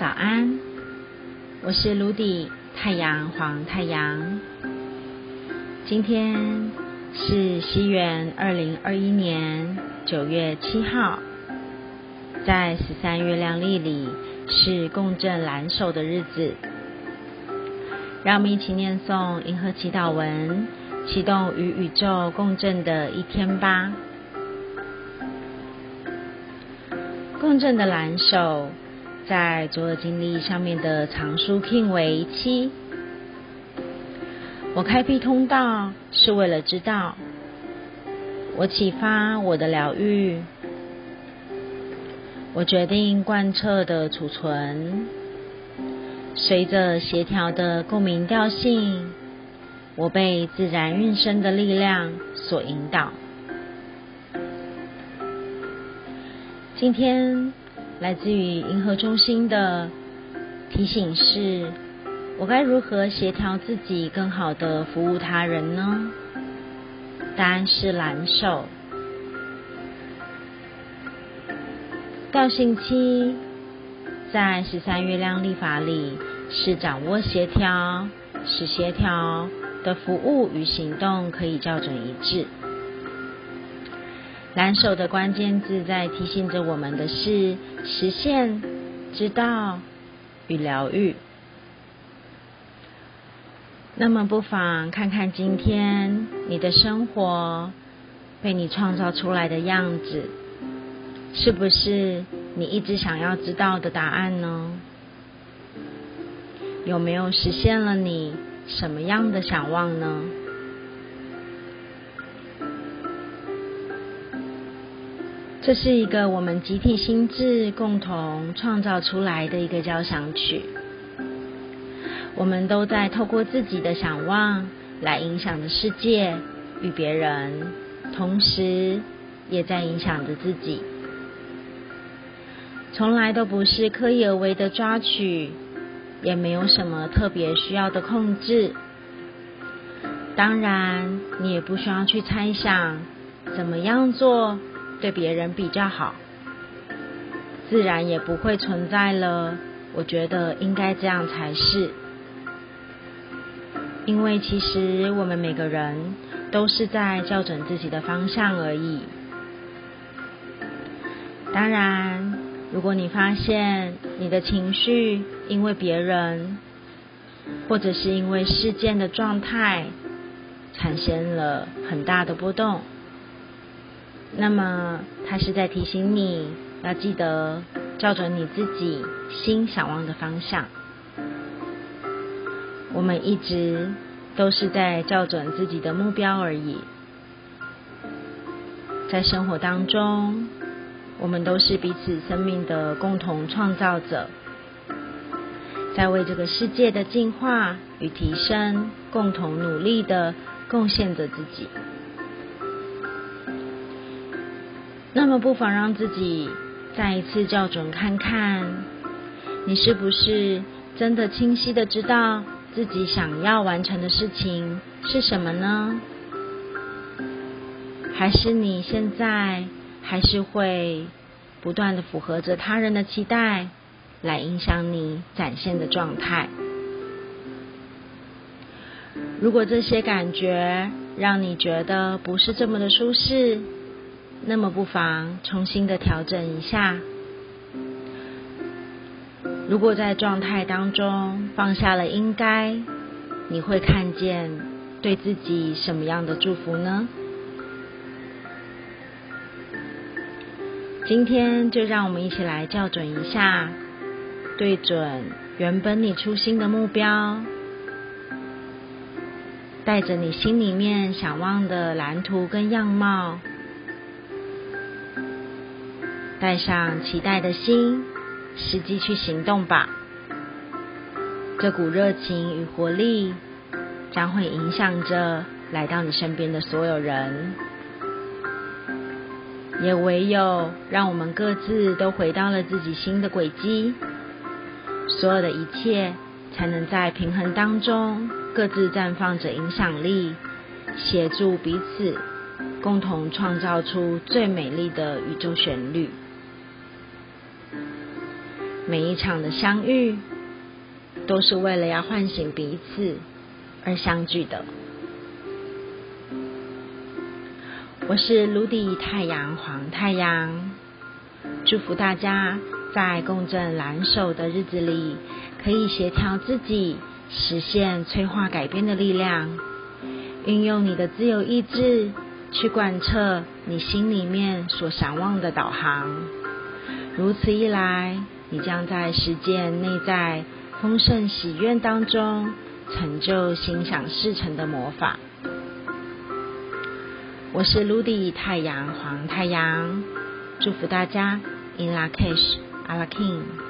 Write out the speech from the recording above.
早安，我是卢迪太阳黄太阳。今天是西元二零二一年九月七号，在十三月亮历里是共振蓝手的日子。让我们一起念诵银河祈祷文，启动与宇宙共振的一天吧。共振的蓝手。在左耳经历上面的藏书 king 为七。我开辟通道是为了知道，我启发我的疗愈，我决定贯彻的储存，随着协调的共鸣调性，我被自然运生的力量所引导。今天。来自于银河中心的提醒是：我该如何协调自己，更好的服务他人呢？答案是蓝瘦。调性期在十三月亮历法里是掌握协调，使协调的服务与行动可以校准一致。蓝手的关键字在提醒着我们的是实现、知道与疗愈。那么，不妨看看今天你的生活被你创造出来的样子，是不是你一直想要知道的答案呢？有没有实现了你什么样的想望呢？这是一个我们集体心智共同创造出来的一个交响曲，我们都在透过自己的想望来影响着世界与别人，同时也在影响着自己。从来都不是刻意而为的抓取，也没有什么特别需要的控制。当然，你也不需要去猜想怎么样做。对别人比较好，自然也不会存在了。我觉得应该这样才是，因为其实我们每个人都是在校准自己的方向而已。当然，如果你发现你的情绪因为别人，或者是因为事件的状态，产生了很大的波动。那么，他是在提醒你要记得校准你自己心想望的方向。我们一直都是在校准自己的目标而已。在生活当中，我们都是彼此生命的共同创造者，在为这个世界的进化与提升共同努力的贡献着自己。那么，不妨让自己再一次校准看看，你是不是真的清晰的知道自己想要完成的事情是什么呢？还是你现在还是会不断的符合着他人的期待，来影响你展现的状态？如果这些感觉让你觉得不是这么的舒适，那么不妨重新的调整一下。如果在状态当中放下了应该，你会看见对自己什么样的祝福呢？今天就让我们一起来校准一下，对准原本你初心的目标，带着你心里面想望的蓝图跟样貌。带上期待的心，实际去行动吧。这股热情与活力将会影响着来到你身边的所有人。也唯有让我们各自都回到了自己新的轨迹，所有的一切才能在平衡当中各自绽放着影响力，协助彼此，共同创造出最美丽的宇宙旋律。每一场的相遇，都是为了要唤醒彼此而相聚的。我是卢迪太阳黄太阳，祝福大家在共振蓝手的日子里，可以协调自己，实现催化改变的力量，运用你的自由意志去贯彻你心里面所想望的导航。如此一来，你将在实践内在丰盛喜悦当中，成就心想事成的魔法。我是 Ludy 太阳黄太阳，祝福大家 In La Cash, a la King。